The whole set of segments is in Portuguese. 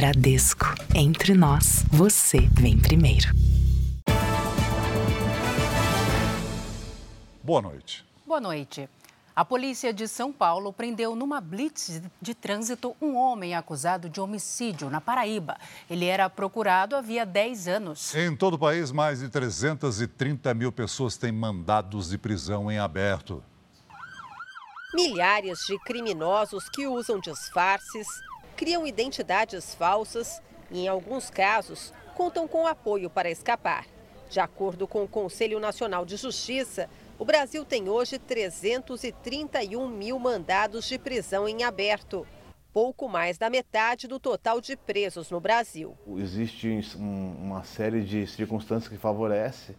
Bradesco. Entre nós, você vem primeiro. Boa noite. Boa noite. A polícia de São Paulo prendeu numa blitz de trânsito um homem acusado de homicídio na Paraíba. Ele era procurado havia 10 anos. Em todo o país, mais de 330 mil pessoas têm mandados de prisão em aberto. Milhares de criminosos que usam disfarces, criam identidades falsas e, em alguns casos, contam com apoio para escapar. De acordo com o Conselho Nacional de Justiça, o Brasil tem hoje 331 mil mandados de prisão em aberto, pouco mais da metade do total de presos no Brasil. Existe uma série de circunstâncias que favorecem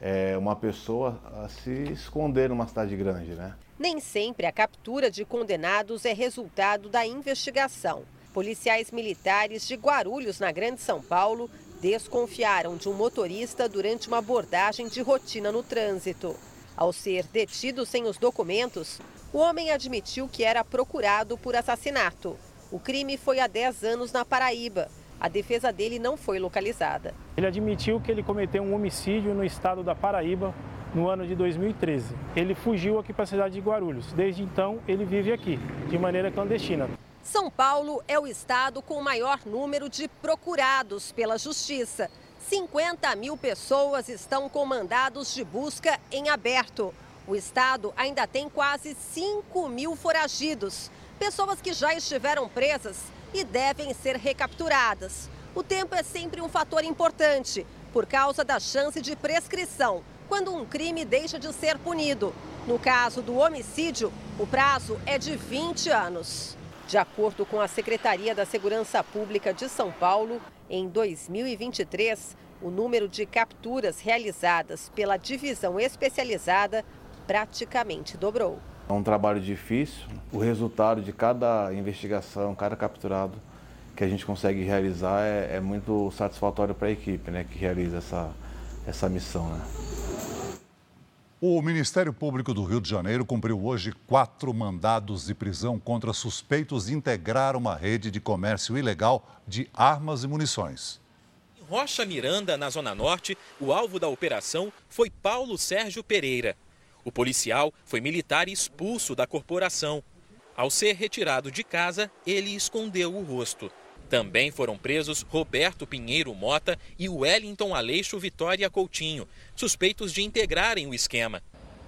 é, uma pessoa a se esconder numa cidade grande, né? Nem sempre a captura de condenados é resultado da investigação. Policiais militares de Guarulhos, na Grande São Paulo, desconfiaram de um motorista durante uma abordagem de rotina no trânsito. Ao ser detido sem os documentos, o homem admitiu que era procurado por assassinato. O crime foi há 10 anos na Paraíba. A defesa dele não foi localizada. Ele admitiu que ele cometeu um homicídio no estado da Paraíba no ano de 2013. Ele fugiu aqui para a cidade de Guarulhos. Desde então, ele vive aqui, de maneira clandestina. São Paulo é o estado com o maior número de procurados pela Justiça. 50 mil pessoas estão com mandados de busca em aberto. O estado ainda tem quase 5 mil foragidos, pessoas que já estiveram presas e devem ser recapturadas. O tempo é sempre um fator importante, por causa da chance de prescrição, quando um crime deixa de ser punido. No caso do homicídio, o prazo é de 20 anos. De acordo com a Secretaria da Segurança Pública de São Paulo, em 2023, o número de capturas realizadas pela divisão especializada praticamente dobrou. É um trabalho difícil. O resultado de cada investigação, cada capturado que a gente consegue realizar é, é muito satisfatório para a equipe né, que realiza essa, essa missão. Né? O Ministério Público do Rio de Janeiro cumpriu hoje quatro mandados de prisão contra suspeitos de integrar uma rede de comércio ilegal de armas e munições. Em Rocha Miranda, na Zona Norte, o alvo da operação foi Paulo Sérgio Pereira. O policial foi militar e expulso da corporação. Ao ser retirado de casa, ele escondeu o rosto. Também foram presos Roberto Pinheiro Mota e Wellington Aleixo Vitória Coutinho, suspeitos de integrarem o esquema.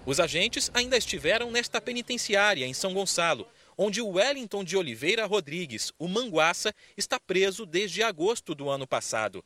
Os agentes ainda estiveram nesta penitenciária em São Gonçalo, onde o Wellington de Oliveira Rodrigues, o Manguaça, está preso desde agosto do ano passado.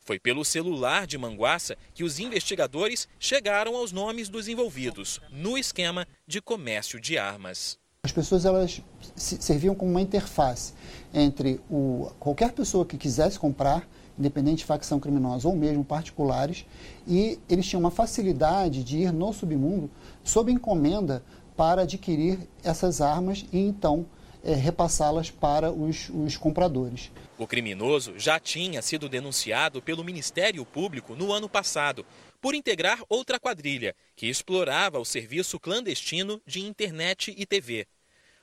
Foi pelo celular de Manguaça que os investigadores chegaram aos nomes dos envolvidos no esquema de comércio de armas. As pessoas elas serviam como uma interface entre o, qualquer pessoa que quisesse comprar, independente de facção criminosa ou mesmo particulares, e eles tinham uma facilidade de ir no submundo sob encomenda para adquirir essas armas e então é, repassá-las para os, os compradores. O criminoso já tinha sido denunciado pelo Ministério Público no ano passado por integrar outra quadrilha que explorava o serviço clandestino de internet e TV.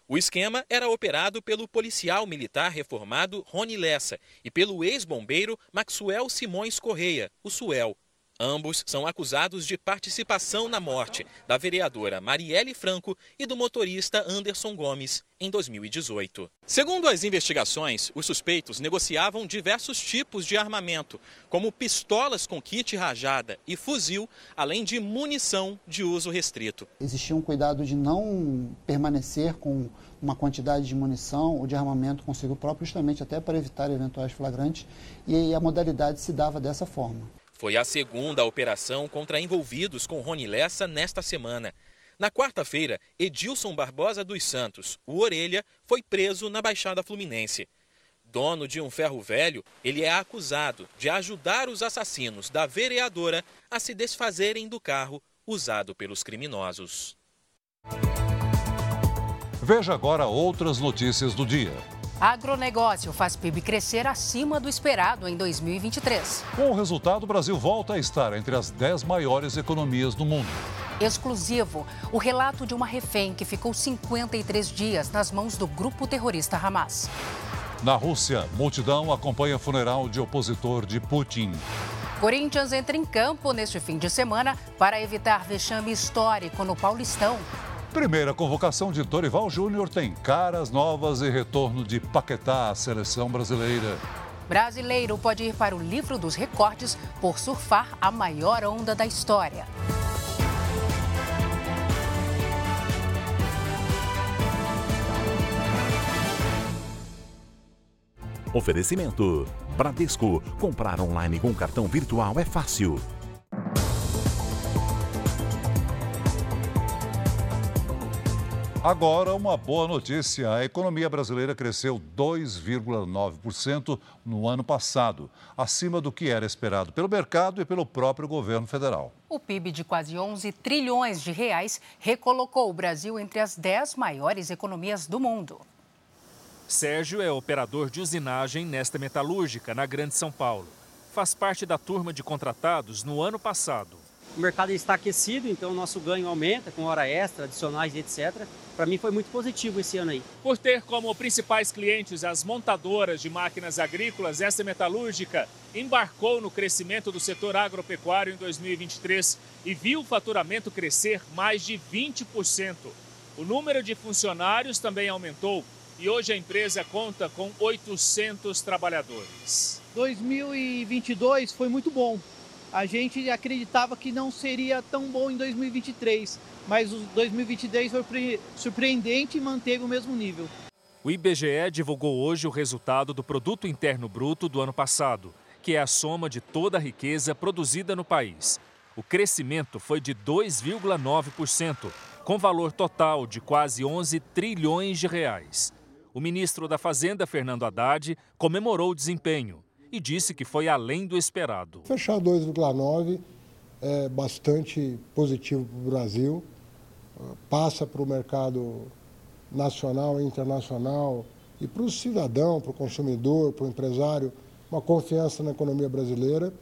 O esquema era operado pelo policial militar reformado Rony Lessa e pelo ex-bombeiro Maxwell Simões Correia, o Suel. Ambos são acusados de participação na morte da vereadora Marielle Franco e do motorista Anderson Gomes em 2018. Segundo as investigações, os suspeitos negociavam diversos tipos de armamento, como pistolas com kit rajada e fuzil, além de munição de uso restrito. Existia um cuidado de não permanecer com uma quantidade de munição ou de armamento consigo próprio, justamente até para evitar eventuais flagrantes, e a modalidade se dava dessa forma. Foi a segunda operação contra envolvidos com Rony Lessa nesta semana. Na quarta-feira, Edilson Barbosa dos Santos, o Orelha, foi preso na Baixada Fluminense. Dono de um ferro velho, ele é acusado de ajudar os assassinos da vereadora a se desfazerem do carro usado pelos criminosos. Veja agora outras notícias do dia. Agronegócio faz PIB crescer acima do esperado em 2023. Com o resultado, o Brasil volta a estar entre as 10 maiores economias do mundo. Exclusivo, o relato de uma refém que ficou 53 dias nas mãos do grupo terrorista Hamas. Na Rússia, multidão acompanha funeral de opositor de Putin. Corinthians entra em campo neste fim de semana para evitar vexame histórico no Paulistão. Primeira convocação de Dorival Júnior tem caras novas e retorno de Paquetá à seleção brasileira. Brasileiro pode ir para o livro dos recordes por surfar a maior onda da história. Oferecimento: Bradesco. Comprar online com cartão virtual é fácil. Agora, uma boa notícia: a economia brasileira cresceu 2,9% no ano passado, acima do que era esperado pelo mercado e pelo próprio governo federal. O PIB de quase 11 trilhões de reais recolocou o Brasil entre as 10 maiores economias do mundo. Sérgio é operador de usinagem nesta metalúrgica, na Grande São Paulo. Faz parte da turma de contratados no ano passado. O mercado está aquecido, então o nosso ganho aumenta com hora extra, adicionais, etc. Para mim foi muito positivo esse ano aí. Por ter como principais clientes as montadoras de máquinas agrícolas, esta metalúrgica embarcou no crescimento do setor agropecuário em 2023 e viu o faturamento crescer mais de 20%. O número de funcionários também aumentou e hoje a empresa conta com 800 trabalhadores. 2022 foi muito bom. A gente acreditava que não seria tão bom em 2023, mas o 2023 foi surpreendente e manteve o mesmo nível. O IBGE divulgou hoje o resultado do Produto Interno Bruto do ano passado, que é a soma de toda a riqueza produzida no país. O crescimento foi de 2,9%, com valor total de quase 11 trilhões de reais. O ministro da Fazenda, Fernando Haddad, comemorou o desempenho e disse que foi além do esperado. Fechar 2,9 é bastante positivo para o Brasil, passa para o mercado nacional e internacional e para o cidadão, para o consumidor, para o empresário, uma confiança na economia brasileira.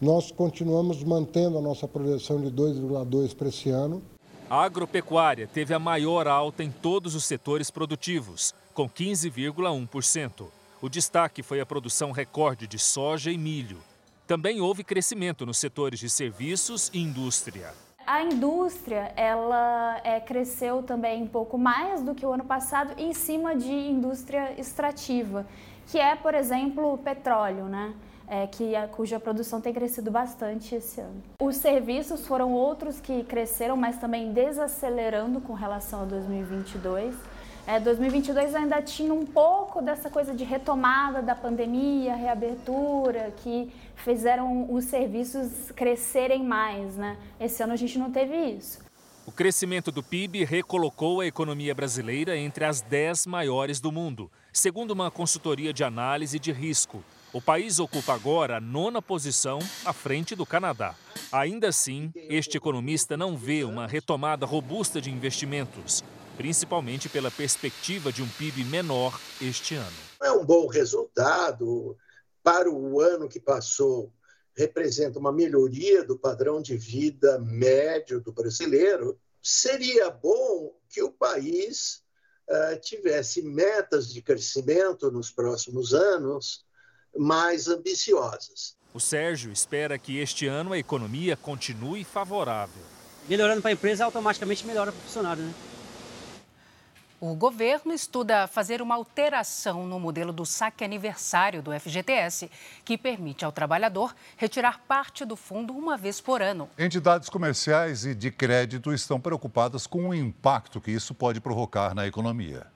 Nós continuamos mantendo a nossa projeção de 2,2 para esse ano. A agropecuária teve a maior alta em todos os setores produtivos com 15,1%. O destaque foi a produção recorde de soja e milho. Também houve crescimento nos setores de serviços e indústria. A indústria ela é, cresceu também um pouco mais do que o ano passado em cima de indústria extrativa, que é, por exemplo, o petróleo, né? É, que a, cuja produção tem crescido bastante esse ano. Os serviços foram outros que cresceram, mas também desacelerando com relação a 2022. É, 2022 ainda tinha um pouco dessa coisa de retomada da pandemia, reabertura, que fizeram os serviços crescerem mais. Né? Esse ano a gente não teve isso. O crescimento do PIB recolocou a economia brasileira entre as 10 maiores do mundo, segundo uma consultoria de análise de risco. O país ocupa agora a nona posição à frente do Canadá. Ainda assim, este economista não vê uma retomada robusta de investimentos principalmente pela perspectiva de um PIB menor este ano. É um bom resultado para o ano que passou. Representa uma melhoria do padrão de vida médio do brasileiro. Seria bom que o país uh, tivesse metas de crescimento nos próximos anos mais ambiciosas. O Sérgio espera que este ano a economia continue favorável. Melhorando para a empresa, automaticamente melhora para o funcionário, né? O governo estuda fazer uma alteração no modelo do saque aniversário do FGTS, que permite ao trabalhador retirar parte do fundo uma vez por ano. Entidades comerciais e de crédito estão preocupadas com o impacto que isso pode provocar na economia.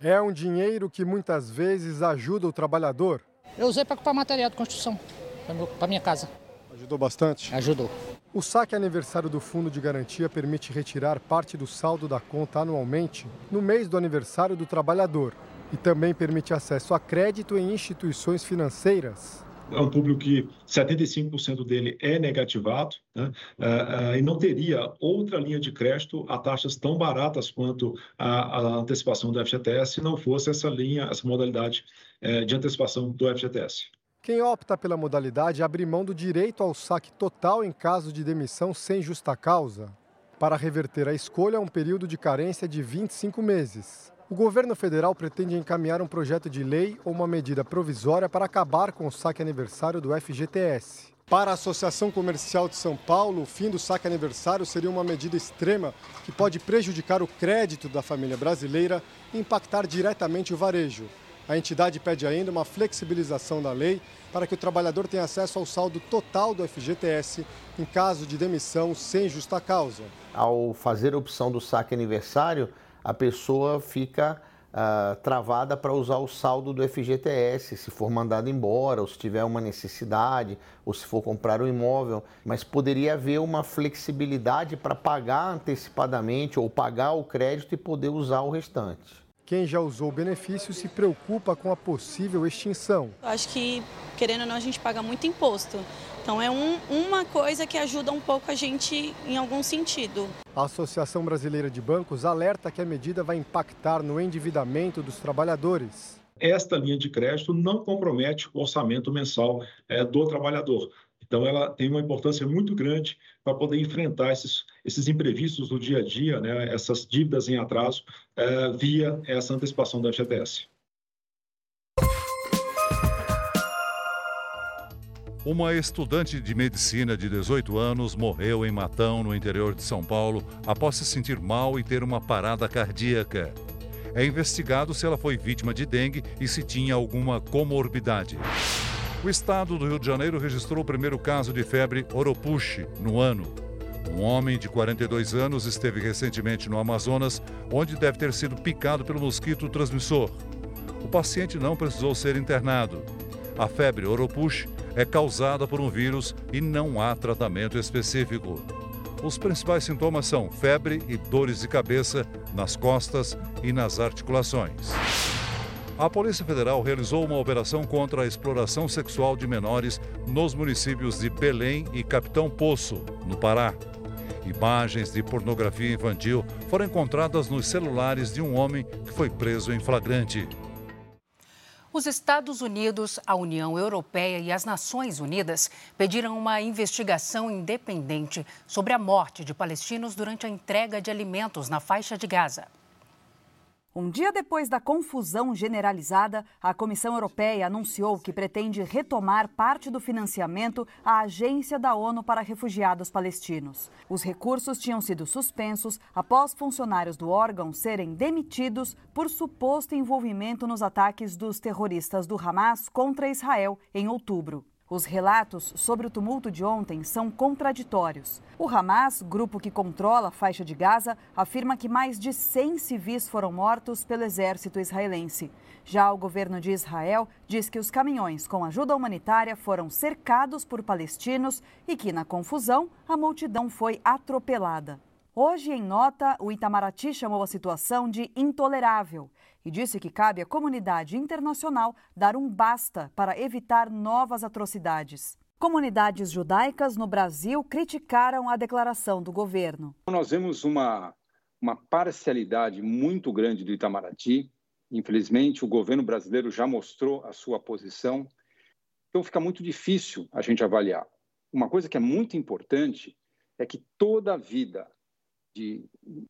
É um dinheiro que muitas vezes ajuda o trabalhador. Eu usei para comprar material de construção para minha casa. Ajudou bastante? Ajudou. O saque aniversário do Fundo de Garantia permite retirar parte do saldo da conta anualmente no mês do aniversário do trabalhador e também permite acesso a crédito em instituições financeiras. É um público que 75% dele é negativado né? uh, uh, e não teria outra linha de crédito a taxas tão baratas quanto a, a antecipação do FGTS se não fosse essa linha, essa modalidade uh, de antecipação do FGTS. Quem opta pela modalidade abre mão do direito ao saque total em caso de demissão sem justa causa. Para reverter a escolha, um período de carência de 25 meses. O governo federal pretende encaminhar um projeto de lei ou uma medida provisória para acabar com o saque aniversário do FGTS. Para a Associação Comercial de São Paulo, o fim do saque aniversário seria uma medida extrema que pode prejudicar o crédito da família brasileira e impactar diretamente o varejo. A entidade pede ainda uma flexibilização da lei para que o trabalhador tenha acesso ao saldo total do FGTS em caso de demissão sem justa causa. Ao fazer a opção do saque aniversário, a pessoa fica uh, travada para usar o saldo do FGTS, se for mandado embora, ou se tiver uma necessidade, ou se for comprar um imóvel. Mas poderia haver uma flexibilidade para pagar antecipadamente ou pagar o crédito e poder usar o restante. Quem já usou o benefício se preocupa com a possível extinção. Acho que, querendo ou não, a gente paga muito imposto. Então, é um, uma coisa que ajuda um pouco a gente em algum sentido. A Associação Brasileira de Bancos alerta que a medida vai impactar no endividamento dos trabalhadores. Esta linha de crédito não compromete o orçamento mensal é, do trabalhador. Então, ela tem uma importância muito grande para poder enfrentar esses, esses imprevistos do dia a dia, né, essas dívidas em atraso, é, via essa antecipação da FGTS. Uma estudante de medicina de 18 anos morreu em Matão, no interior de São Paulo, após se sentir mal e ter uma parada cardíaca. É investigado se ela foi vítima de dengue e se tinha alguma comorbidade. O estado do Rio de Janeiro registrou o primeiro caso de febre Oropuche no ano. Um homem de 42 anos esteve recentemente no Amazonas, onde deve ter sido picado pelo mosquito transmissor. O paciente não precisou ser internado. A febre Oropuche é causada por um vírus e não há tratamento específico. Os principais sintomas são febre e dores de cabeça nas costas e nas articulações. A Polícia Federal realizou uma operação contra a exploração sexual de menores nos municípios de Belém e Capitão Poço, no Pará. Imagens de pornografia infantil foram encontradas nos celulares de um homem que foi preso em flagrante. Os Estados Unidos, a União Europeia e as Nações Unidas pediram uma investigação independente sobre a morte de palestinos durante a entrega de alimentos na faixa de Gaza. Um dia depois da confusão generalizada, a Comissão Europeia anunciou que pretende retomar parte do financiamento à Agência da ONU para Refugiados Palestinos. Os recursos tinham sido suspensos após funcionários do órgão serem demitidos por suposto envolvimento nos ataques dos terroristas do Hamas contra Israel em outubro. Os relatos sobre o tumulto de ontem são contraditórios. O Hamas, grupo que controla a faixa de Gaza, afirma que mais de 100 civis foram mortos pelo exército israelense. Já o governo de Israel diz que os caminhões com ajuda humanitária foram cercados por palestinos e que, na confusão, a multidão foi atropelada. Hoje, em nota, o Itamaraty chamou a situação de intolerável e disse que cabe à comunidade internacional dar um basta para evitar novas atrocidades. Comunidades judaicas no Brasil criticaram a declaração do governo. Nós vemos uma, uma parcialidade muito grande do Itamaraty. Infelizmente, o governo brasileiro já mostrou a sua posição. Então, fica muito difícil a gente avaliar. Uma coisa que é muito importante é que toda a vida de,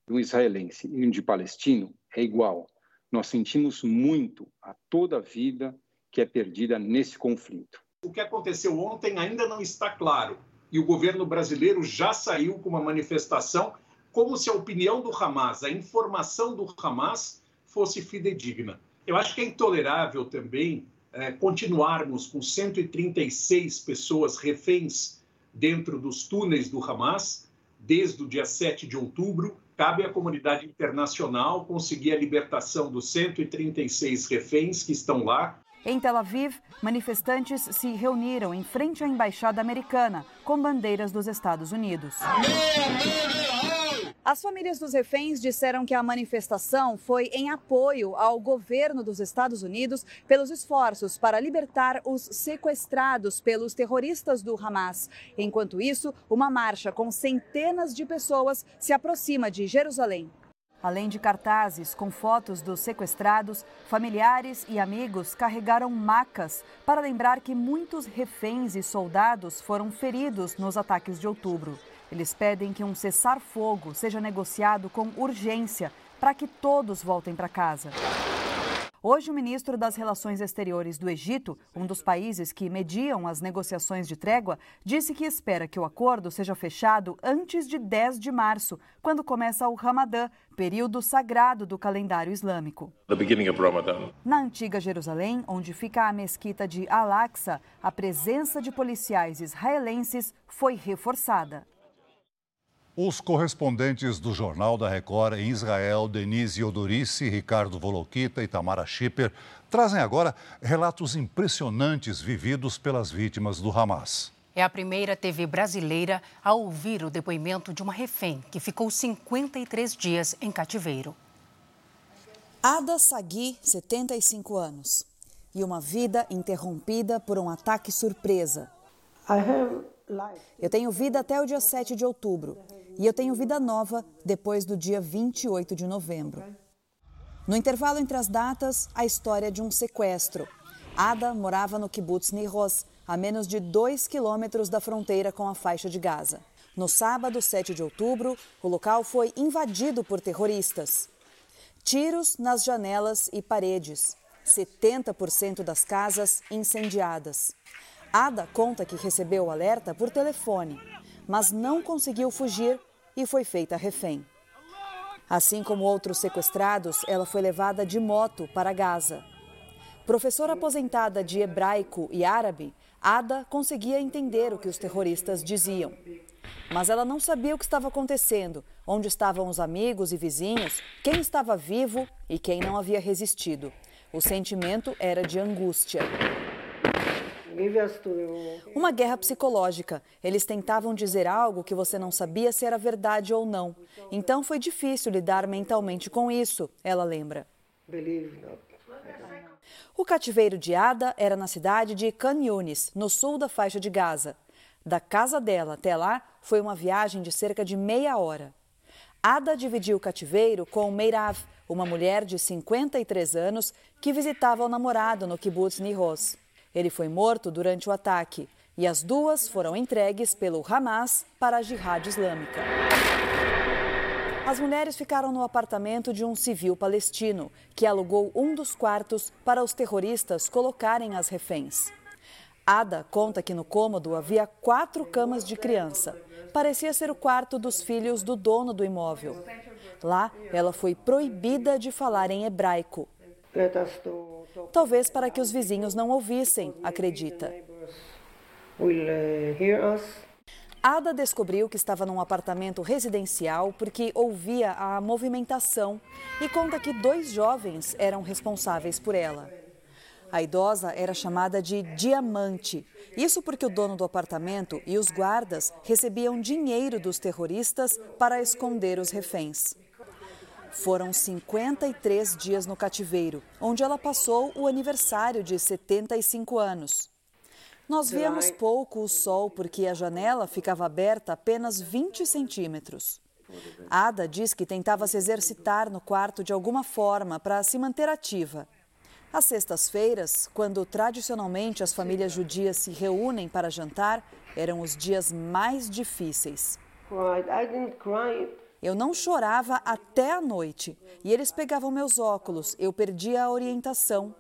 do israelense e de palestino é igual nós sentimos muito a toda a vida que é perdida nesse conflito. O que aconteceu ontem ainda não está claro e o governo brasileiro já saiu com uma manifestação como se a opinião do Hamas, a informação do Hamas fosse fidedigna. Eu acho que é intolerável também é, continuarmos com 136 pessoas reféns dentro dos túneis do Hamas desde o dia 7 de outubro cabe à comunidade internacional conseguir a libertação dos 136 reféns que estão lá. Em Tel Aviv, manifestantes se reuniram em frente à embaixada americana com bandeiras dos Estados Unidos. As famílias dos reféns disseram que a manifestação foi em apoio ao governo dos Estados Unidos pelos esforços para libertar os sequestrados pelos terroristas do Hamas. Enquanto isso, uma marcha com centenas de pessoas se aproxima de Jerusalém. Além de cartazes com fotos dos sequestrados, familiares e amigos carregaram macas para lembrar que muitos reféns e soldados foram feridos nos ataques de outubro. Eles pedem que um cessar-fogo seja negociado com urgência para que todos voltem para casa. Hoje, o ministro das Relações Exteriores do Egito, um dos países que mediam as negociações de trégua, disse que espera que o acordo seja fechado antes de 10 de março, quando começa o Ramadã, período sagrado do calendário islâmico. Na antiga Jerusalém, onde fica a mesquita de Al-Aqsa, a presença de policiais israelenses foi reforçada. Os correspondentes do Jornal da Record em Israel, Denise Odorice, Ricardo Volokita e Tamara Schipper, trazem agora relatos impressionantes vividos pelas vítimas do Hamas. É a primeira TV brasileira a ouvir o depoimento de uma refém que ficou 53 dias em cativeiro. Ada Sagui, 75 anos. E uma vida interrompida por um ataque surpresa. Eu tenho vida até o dia 7 de outubro e eu tenho vida nova depois do dia 28 de novembro. No intervalo entre as datas, a história de um sequestro. Ada morava no kibbutz Niros, a menos de dois quilômetros da fronteira com a faixa de Gaza. No sábado, 7 de outubro, o local foi invadido por terroristas. Tiros nas janelas e paredes. 70% das casas incendiadas. Ada conta que recebeu o alerta por telefone, mas não conseguiu fugir e foi feita refém. Assim como outros sequestrados, ela foi levada de moto para Gaza. Professora aposentada de hebraico e árabe, Ada conseguia entender o que os terroristas diziam. Mas ela não sabia o que estava acontecendo, onde estavam os amigos e vizinhos, quem estava vivo e quem não havia resistido. O sentimento era de angústia. Uma guerra psicológica. Eles tentavam dizer algo que você não sabia se era verdade ou não. Então foi difícil lidar mentalmente com isso, ela lembra. O cativeiro de Ada era na cidade de Khan Yunis, no sul da faixa de Gaza. Da casa dela até lá foi uma viagem de cerca de meia hora. Ada dividiu o cativeiro com Meirav, uma mulher de 53 anos que visitava o namorado no kibbutz Niros. Ele foi morto durante o ataque e as duas foram entregues pelo Hamas para a Jihad Islâmica. As mulheres ficaram no apartamento de um civil palestino, que alugou um dos quartos para os terroristas colocarem as reféns. Ada conta que no cômodo havia quatro camas de criança. Parecia ser o quarto dos filhos do dono do imóvel. Lá, ela foi proibida de falar em hebraico. Talvez para que os vizinhos não ouvissem, acredita. Ada descobriu que estava num apartamento residencial porque ouvia a movimentação e conta que dois jovens eram responsáveis por ela. A idosa era chamada de Diamante. Isso porque o dono do apartamento e os guardas recebiam dinheiro dos terroristas para esconder os reféns. Foram 53 dias no cativeiro, onde ela passou o aniversário de 75 anos. Nós víamos pouco o sol porque a janela ficava aberta apenas 20 centímetros. Ada diz que tentava se exercitar no quarto de alguma forma para se manter ativa. Às sextas-feiras, quando tradicionalmente as famílias judias se reúnem para jantar, eram os dias mais difíceis. Eu não chorava até a noite e eles pegavam meus óculos. Eu perdia a orientação.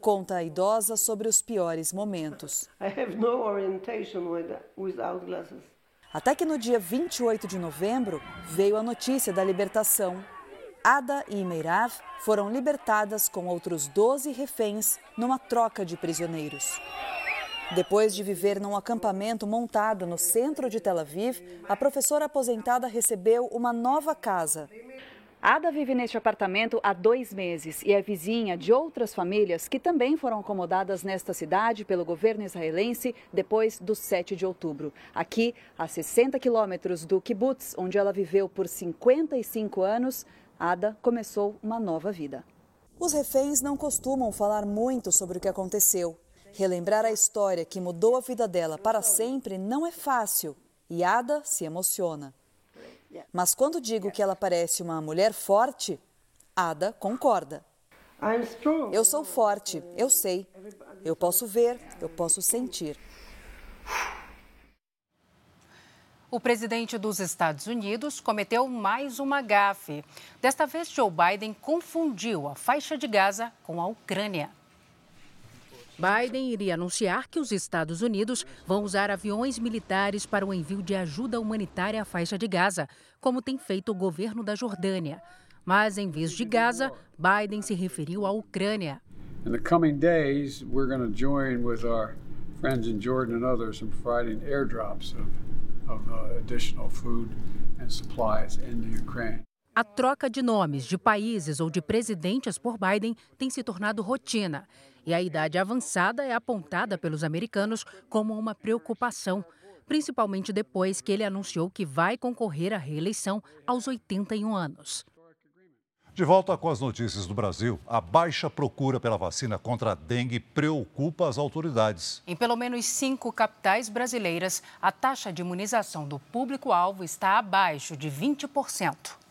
Conta a idosa sobre os piores momentos. Até que no dia 28 de novembro veio a notícia da libertação. Ada e Meirav foram libertadas com outros 12 reféns numa troca de prisioneiros. Depois de viver num acampamento montado no centro de Tel Aviv, a professora aposentada recebeu uma nova casa. Ada vive neste apartamento há dois meses e é vizinha de outras famílias que também foram acomodadas nesta cidade pelo governo israelense depois do 7 de outubro. Aqui, a 60 quilômetros do kibbutz, onde ela viveu por 55 anos, Ada começou uma nova vida. Os reféns não costumam falar muito sobre o que aconteceu. Relembrar a história que mudou a vida dela para sempre não é fácil e Ada se emociona. Mas quando digo que ela parece uma mulher forte, Ada concorda. Eu sou forte, eu sei. Eu posso ver, eu posso sentir. O presidente dos Estados Unidos cometeu mais uma gafe. Desta vez, Joe Biden confundiu a faixa de Gaza com a Ucrânia. Biden iria anunciar que os Estados Unidos vão usar aviões militares para o envio de ajuda humanitária à faixa de Gaza, como tem feito o governo da Jordânia. Mas, em vez de Gaza, Biden se referiu à Ucrânia. In airdrops uh. A troca de nomes de países ou de presidentes por Biden tem se tornado rotina e a idade avançada é apontada pelos americanos como uma preocupação, principalmente depois que ele anunciou que vai concorrer à reeleição aos 81 anos. De volta com as notícias do Brasil, a baixa procura pela vacina contra a dengue preocupa as autoridades. Em pelo menos cinco capitais brasileiras, a taxa de imunização do público-alvo está abaixo de 20%.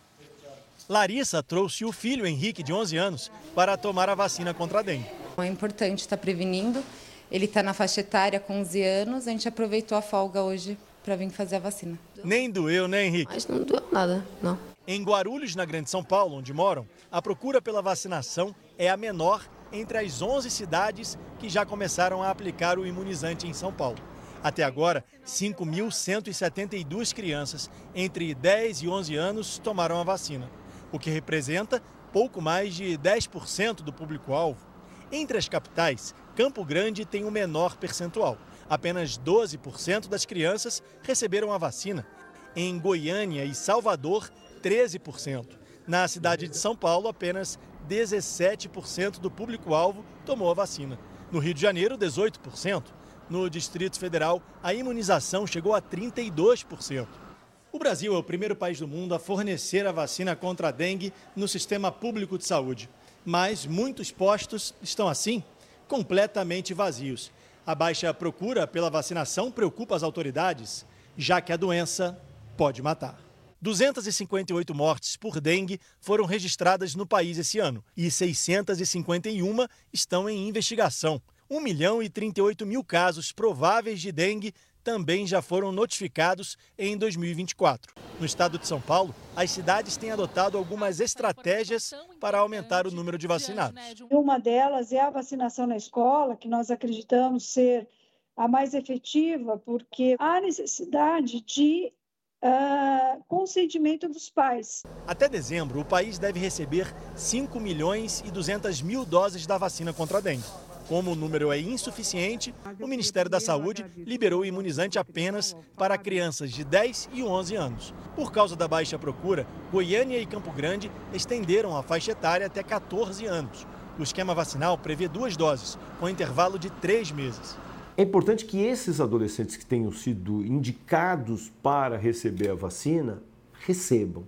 Larissa trouxe o filho Henrique, de 11 anos, para tomar a vacina contra a dengue. É importante estar prevenindo. Ele está na faixa etária com 11 anos. A gente aproveitou a folga hoje para vir fazer a vacina. Nem doeu, né, Henrique? Mas não doeu nada, não. Em Guarulhos, na Grande São Paulo, onde moram, a procura pela vacinação é a menor entre as 11 cidades que já começaram a aplicar o imunizante em São Paulo. Até agora, 5.172 crianças entre 10 e 11 anos tomaram a vacina, o que representa pouco mais de 10% do público-alvo. Entre as capitais, Campo Grande tem o menor percentual. Apenas 12% das crianças receberam a vacina. Em Goiânia e Salvador, 13%. Na cidade de São Paulo, apenas 17% do público-alvo tomou a vacina. No Rio de Janeiro, 18%. No Distrito Federal, a imunização chegou a 32%. O Brasil é o primeiro país do mundo a fornecer a vacina contra a dengue no sistema público de saúde. Mas muitos postos estão assim, completamente vazios. A baixa procura pela vacinação preocupa as autoridades, já que a doença pode matar. 258 mortes por dengue foram registradas no país esse ano e 651 estão em investigação. 1 milhão e 38 mil casos prováveis de dengue também já foram notificados em 2024. No estado de São Paulo, as cidades têm adotado algumas estratégias para aumentar o número de vacinados. Uma delas é a vacinação na escola, que nós acreditamos ser a mais efetiva, porque há necessidade de uh, consentimento dos pais. Até dezembro, o país deve receber 5 milhões e 200 mil doses da vacina contra a dengue. Como o número é insuficiente, o Ministério da Saúde liberou o imunizante apenas para crianças de 10 e 11 anos. Por causa da baixa procura, Goiânia e Campo Grande estenderam a faixa etária até 14 anos. O esquema vacinal prevê duas doses, com intervalo de três meses. É importante que esses adolescentes que tenham sido indicados para receber a vacina recebam,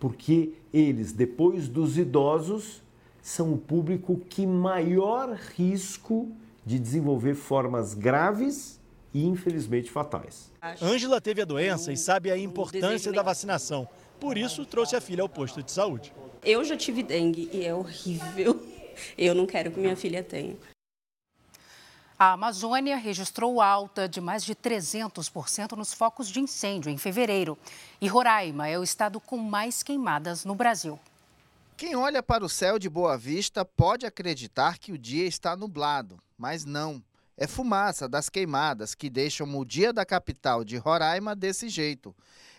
porque eles, depois dos idosos, são o público que maior risco de desenvolver formas graves e infelizmente fatais. Ângela teve a doença e sabe a importância da vacinação. Por isso, trouxe a filha ao posto de saúde. Eu já tive dengue e é horrível. Eu não quero que minha filha tenha. A Amazônia registrou alta de mais de 300% nos focos de incêndio em fevereiro. E Roraima é o estado com mais queimadas no Brasil. Quem olha para o céu de Boa Vista pode acreditar que o dia está nublado, mas não. É fumaça das queimadas que deixam o dia da capital de Roraima desse jeito.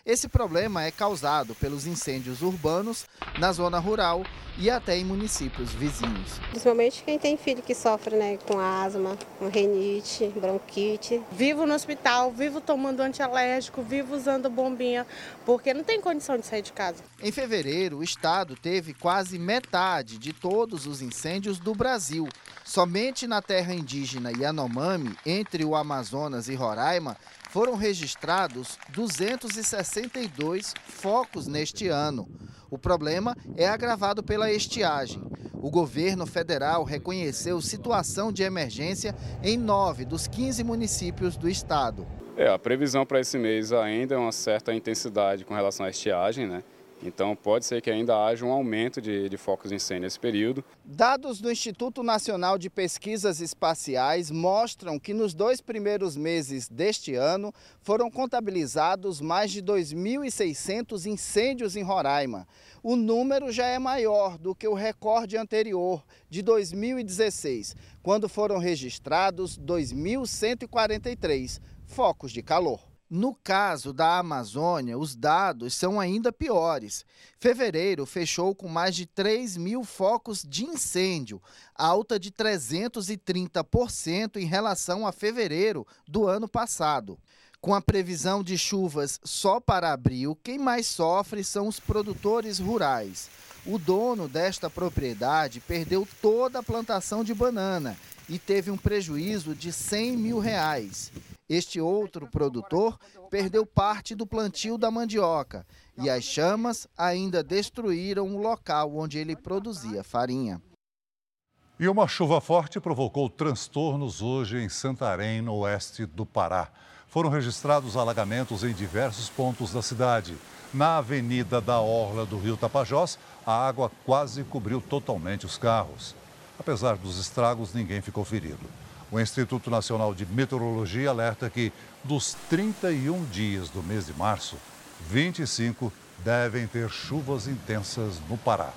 Esse problema é causado pelos incêndios urbanos na zona rural e até em municípios vizinhos. Principalmente quem tem filho que sofre né, com asma, com renite, bronquite. Vivo no hospital, vivo tomando antialérgico, vivo usando bombinha, porque não tem condição de sair de casa. Em fevereiro, o estado teve quase metade de todos os incêndios do Brasil. Somente na terra indígena Yanomami, entre o Amazonas e Roraima, foram registrados 262 focos neste ano. O problema é agravado pela estiagem. O governo federal reconheceu situação de emergência em nove dos 15 municípios do estado. É, a previsão para esse mês ainda é uma certa intensidade com relação à estiagem, né? Então, pode ser que ainda haja um aumento de, de focos de incêndio nesse período. Dados do Instituto Nacional de Pesquisas Espaciais mostram que nos dois primeiros meses deste ano foram contabilizados mais de 2.600 incêndios em Roraima. O número já é maior do que o recorde anterior, de 2016, quando foram registrados 2.143 focos de calor. No caso da Amazônia, os dados são ainda piores. Fevereiro fechou com mais de 3 mil focos de incêndio, alta de 330% em relação a fevereiro do ano passado. Com a previsão de chuvas só para abril, quem mais sofre são os produtores rurais. O dono desta propriedade perdeu toda a plantação de banana e teve um prejuízo de 100 mil reais. Este outro produtor perdeu parte do plantio da mandioca e as chamas ainda destruíram o local onde ele produzia farinha. E uma chuva forte provocou transtornos hoje em Santarém, no oeste do Pará. Foram registrados alagamentos em diversos pontos da cidade. Na avenida da Orla do Rio Tapajós, a água quase cobriu totalmente os carros. Apesar dos estragos, ninguém ficou ferido. O Instituto Nacional de Meteorologia alerta que, dos 31 dias do mês de março, 25 devem ter chuvas intensas no Pará.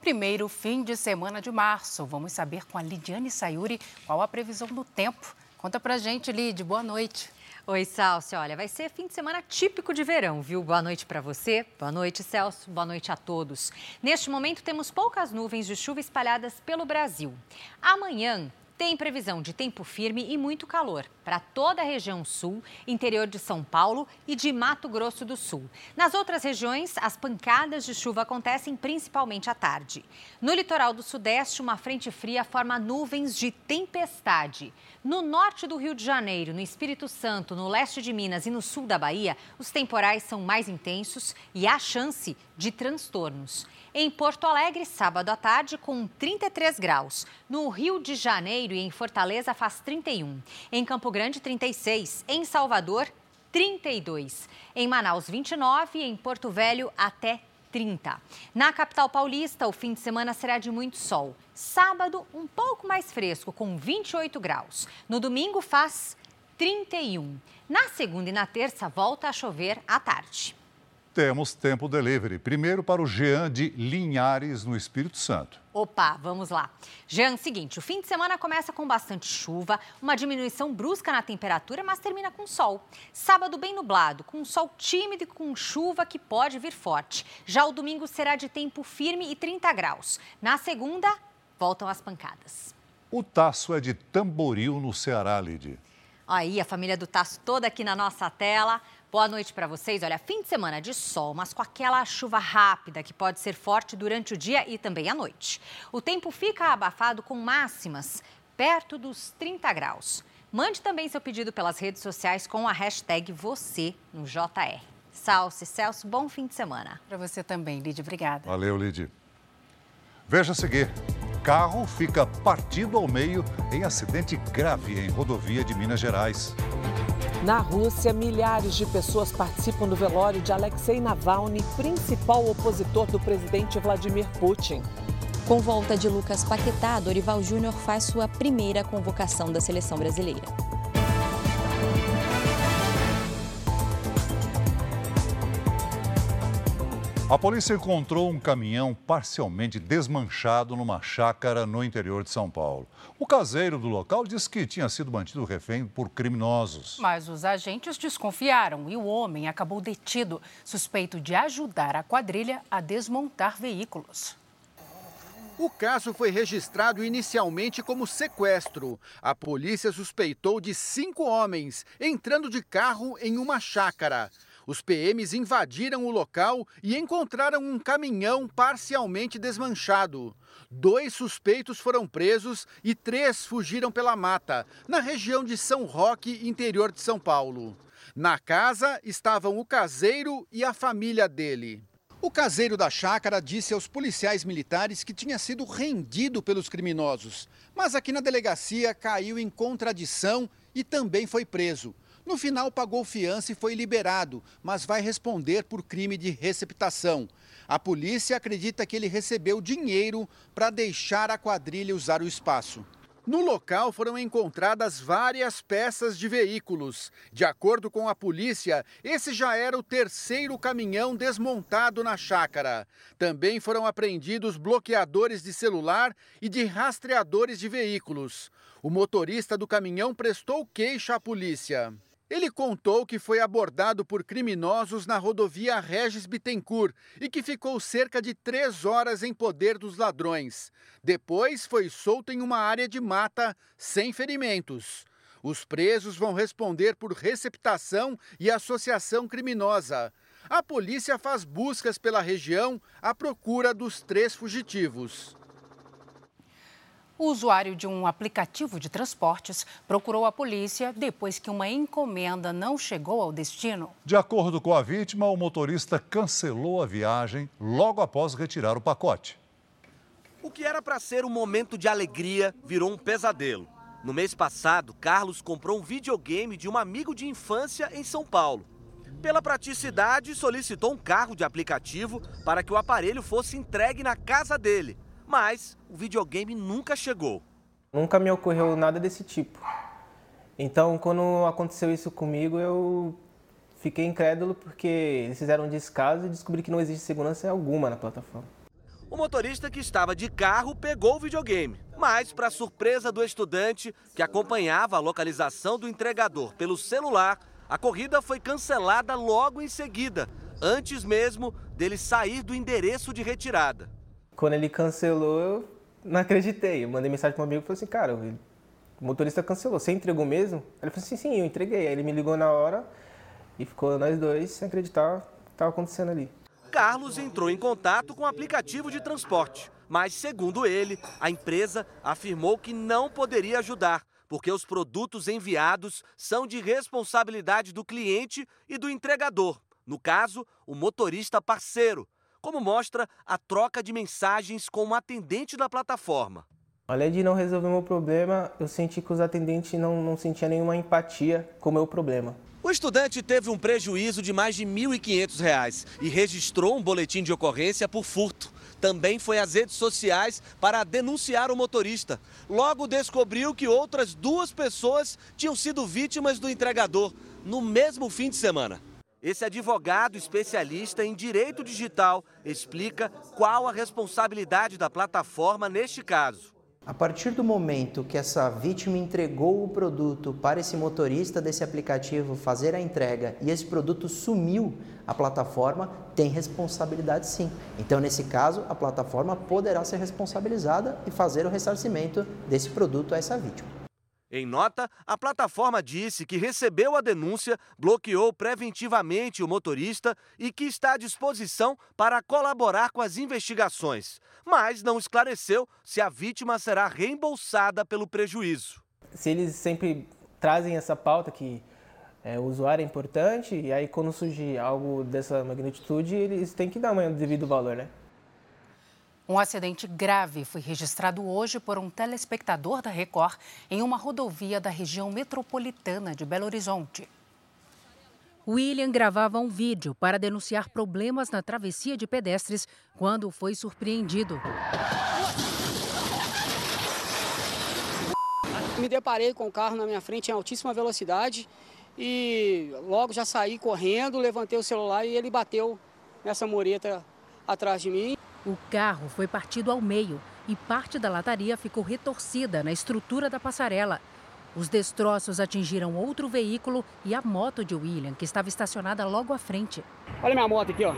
Primeiro fim de semana de março. Vamos saber com a Lidiane Sayuri qual a previsão do tempo. Conta pra gente, Lid. Boa noite. Oi, Celso. Olha, vai ser fim de semana típico de verão, viu? Boa noite para você. Boa noite, Celso. Boa noite a todos. Neste momento, temos poucas nuvens de chuva espalhadas pelo Brasil. Amanhã, tem previsão de tempo firme e muito calor para toda a região sul, interior de São Paulo e de Mato Grosso do Sul. Nas outras regiões, as pancadas de chuva acontecem principalmente à tarde. No litoral do Sudeste, uma frente fria forma nuvens de tempestade. No norte do Rio de Janeiro, no Espírito Santo, no leste de Minas e no sul da Bahia, os temporais são mais intensos e há chance de transtornos. Em Porto Alegre, sábado à tarde, com 33 graus. No Rio de Janeiro e em Fortaleza, faz 31. Em Campo Grande, 36. Em Salvador, 32. Em Manaus, 29. E em Porto Velho, até 30. Na capital paulista, o fim de semana será de muito sol. Sábado, um pouco mais fresco, com 28 graus. No domingo, faz 31. Na segunda e na terça, volta a chover à tarde. Temos tempo delivery. Primeiro para o Jean de Linhares, no Espírito Santo. Opa, vamos lá. Jean, seguinte, o fim de semana começa com bastante chuva, uma diminuição brusca na temperatura, mas termina com sol. Sábado bem nublado, com sol tímido e com chuva que pode vir forte. Já o domingo será de tempo firme e 30 graus. Na segunda, voltam as pancadas. O Taço é de Tamboril, no Ceará, Lid. Aí, a família do Taço toda aqui na nossa tela. Boa noite para vocês. Olha, fim de semana de sol, mas com aquela chuva rápida que pode ser forte durante o dia e também à noite. O tempo fica abafado com máximas perto dos 30 graus. Mande também seu pedido pelas redes sociais com a hashtag você no JR. Salce, Celso, bom fim de semana. Para você também, Lid. Obrigada. Valeu, Lid. Veja a seguir. Carro fica partido ao meio em acidente grave em rodovia de Minas Gerais. Na Rússia, milhares de pessoas participam do velório de Alexei Navalny, principal opositor do presidente Vladimir Putin. Com volta de Lucas Paquetá, Dorival Júnior faz sua primeira convocação da seleção brasileira. A polícia encontrou um caminhão parcialmente desmanchado numa chácara no interior de São Paulo. O caseiro do local disse que tinha sido mantido refém por criminosos. Mas os agentes desconfiaram e o homem acabou detido, suspeito de ajudar a quadrilha a desmontar veículos. O caso foi registrado inicialmente como sequestro. A polícia suspeitou de cinco homens entrando de carro em uma chácara. Os PMs invadiram o local e encontraram um caminhão parcialmente desmanchado. Dois suspeitos foram presos e três fugiram pela mata, na região de São Roque, interior de São Paulo. Na casa estavam o caseiro e a família dele. O caseiro da chácara disse aos policiais militares que tinha sido rendido pelos criminosos, mas aqui na delegacia caiu em contradição e também foi preso. No final, pagou fiança e foi liberado, mas vai responder por crime de receptação. A polícia acredita que ele recebeu dinheiro para deixar a quadrilha usar o espaço. No local foram encontradas várias peças de veículos. De acordo com a polícia, esse já era o terceiro caminhão desmontado na chácara. Também foram apreendidos bloqueadores de celular e de rastreadores de veículos. O motorista do caminhão prestou queixa à polícia. Ele contou que foi abordado por criminosos na rodovia Regis Bittencourt e que ficou cerca de três horas em poder dos ladrões. Depois foi solto em uma área de mata, sem ferimentos. Os presos vão responder por receptação e associação criminosa. A polícia faz buscas pela região à procura dos três fugitivos. O usuário de um aplicativo de transportes procurou a polícia depois que uma encomenda não chegou ao destino. De acordo com a vítima, o motorista cancelou a viagem logo após retirar o pacote. O que era para ser um momento de alegria virou um pesadelo. No mês passado, Carlos comprou um videogame de um amigo de infância em São Paulo. Pela praticidade, solicitou um carro de aplicativo para que o aparelho fosse entregue na casa dele mas o videogame nunca chegou. Nunca me ocorreu nada desse tipo. Então, quando aconteceu isso comigo, eu fiquei incrédulo porque eles fizeram um descaso e descobri que não existe segurança alguma na plataforma. O motorista que estava de carro pegou o videogame, mas, para surpresa do estudante que acompanhava a localização do entregador pelo celular, a corrida foi cancelada logo em seguida, antes mesmo dele sair do endereço de retirada. Quando ele cancelou, eu não acreditei. Eu mandei mensagem para um amigo e falei assim, cara, o motorista cancelou. Você entregou mesmo? Ele falou assim, sim, eu entreguei. Aí ele me ligou na hora e ficou nós dois sem acreditar o que estava acontecendo ali. Carlos entrou em contato com o aplicativo de transporte, mas, segundo ele, a empresa afirmou que não poderia ajudar, porque os produtos enviados são de responsabilidade do cliente e do entregador, no caso, o motorista parceiro, como mostra a troca de mensagens com um atendente da plataforma. Além de não resolver meu problema, eu senti que os atendentes não, não sentiam nenhuma empatia com o meu problema. O estudante teve um prejuízo de mais de R$ 1.500 e registrou um boletim de ocorrência por furto. Também foi às redes sociais para denunciar o motorista. Logo descobriu que outras duas pessoas tinham sido vítimas do entregador no mesmo fim de semana. Esse advogado especialista em direito digital explica qual a responsabilidade da plataforma neste caso. A partir do momento que essa vítima entregou o produto para esse motorista desse aplicativo fazer a entrega e esse produto sumiu, a plataforma tem responsabilidade sim. Então, nesse caso, a plataforma poderá ser responsabilizada e fazer o ressarcimento desse produto a essa vítima. Em nota, a plataforma disse que recebeu a denúncia, bloqueou preventivamente o motorista e que está à disposição para colaborar com as investigações, mas não esclareceu se a vítima será reembolsada pelo prejuízo. Se eles sempre trazem essa pauta que é, o usuário é importante, e aí quando surge algo dessa magnitude, eles têm que dar um devido valor, né? Um acidente grave foi registrado hoje por um telespectador da Record em uma rodovia da região metropolitana de Belo Horizonte. William gravava um vídeo para denunciar problemas na travessia de pedestres quando foi surpreendido. Me deparei com o carro na minha frente em altíssima velocidade e logo já saí correndo, levantei o celular e ele bateu nessa mureta atrás de mim. O carro foi partido ao meio e parte da lataria ficou retorcida na estrutura da passarela. Os destroços atingiram outro veículo e a moto de William, que estava estacionada logo à frente. Olha minha moto aqui, ó.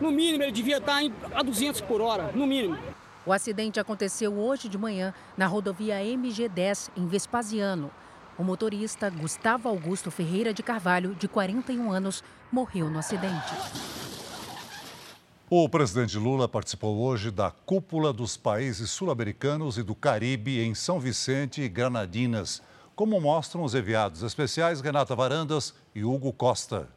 No mínimo ele devia estar a 200 por hora, no mínimo. O acidente aconteceu hoje de manhã na rodovia MG10, em Vespasiano. O motorista Gustavo Augusto Ferreira de Carvalho, de 41 anos, morreu no acidente. O presidente Lula participou hoje da cúpula dos países sul-americanos e do Caribe em São Vicente e Granadinas, como mostram os enviados especiais Renata Varandas e Hugo Costa.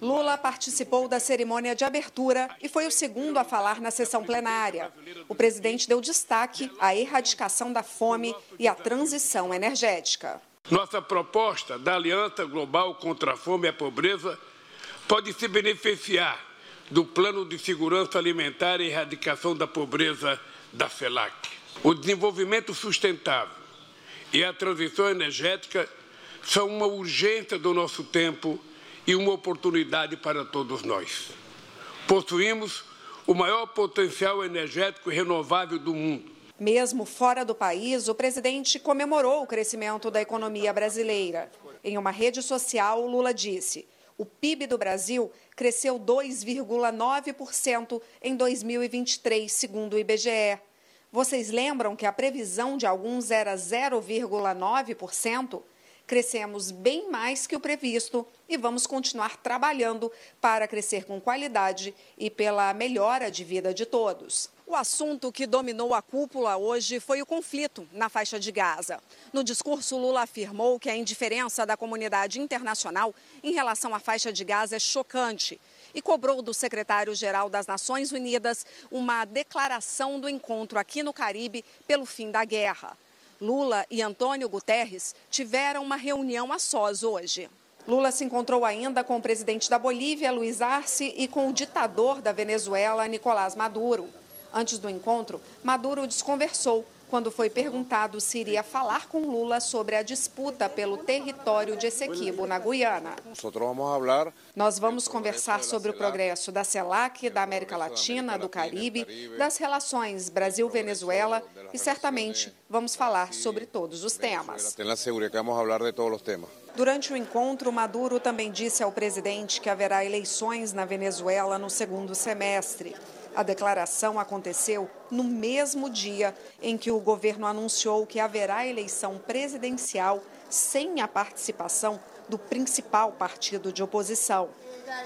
Lula participou da cerimônia de abertura e foi o segundo a falar na sessão plenária. O presidente deu destaque à erradicação da fome e à transição energética. Nossa proposta da Aliança Global contra a Fome e a Pobreza pode se beneficiar do Plano de Segurança Alimentar e Erradicação da Pobreza da CELAC. O desenvolvimento sustentável e a transição energética são uma urgência do nosso tempo e uma oportunidade para todos nós. Possuímos o maior potencial energético renovável do mundo. Mesmo fora do país, o presidente comemorou o crescimento da economia brasileira. Em uma rede social, Lula disse: o PIB do Brasil cresceu 2,9% em 2023, segundo o IBGE. Vocês lembram que a previsão de alguns era 0,9%? Crescemos bem mais que o previsto e vamos continuar trabalhando para crescer com qualidade e pela melhora de vida de todos. O assunto que dominou a cúpula hoje foi o conflito na faixa de Gaza. No discurso, Lula afirmou que a indiferença da comunidade internacional em relação à faixa de Gaza é chocante e cobrou do secretário-geral das Nações Unidas uma declaração do encontro aqui no Caribe pelo fim da guerra. Lula e Antônio Guterres tiveram uma reunião a sós hoje. Lula se encontrou ainda com o presidente da Bolívia, Luiz Arce, e com o ditador da Venezuela, Nicolás Maduro. Antes do encontro, Maduro desconversou quando foi perguntado se iria falar com Lula sobre a disputa pelo território de Essequibo, na Guiana. Nós vamos conversar sobre o progresso da CELAC, da América Latina, do Caribe, das relações Brasil-Venezuela e certamente vamos falar sobre todos os temas. Durante o encontro, Maduro também disse ao presidente que haverá eleições na Venezuela no segundo semestre. A declaração aconteceu no mesmo dia em que o governo anunciou que haverá eleição presidencial sem a participação do principal partido de oposição.